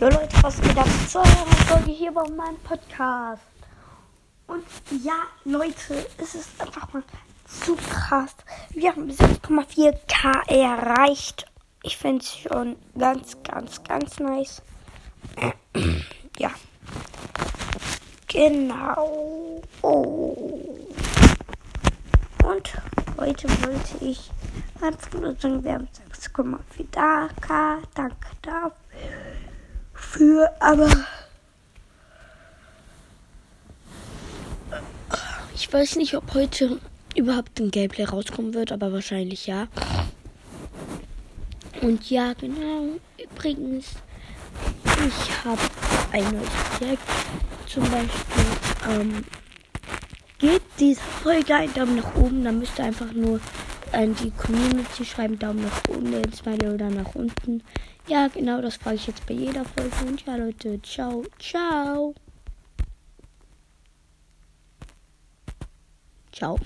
Jo Leute, was geht ab zur Folge hier bei meinem Podcast? Und ja, Leute, es ist einfach mal zu krass. Wir haben 6,4k erreicht. Ich finde es schon ganz, ganz, ganz nice. ja. Genau. Oh. Und heute wollte ich einfach nur sagen, wir haben 6,4k. Danke dafür. Aber ich weiß nicht, ob heute überhaupt ein Gameplay rauskommen wird, aber wahrscheinlich ja. Und ja, genau. Übrigens, ich habe ein neues Projekt. Zum Beispiel, ähm, gebt dieser Folge einen Daumen nach oben. Dann müsst ihr einfach nur an die Community schreiben, Daumen nach oben, den Smiley oder nach unten. Ja, genau, das frage ich jetzt bei jeder Folge. Und ja, Leute, ciao, ciao. Ciao.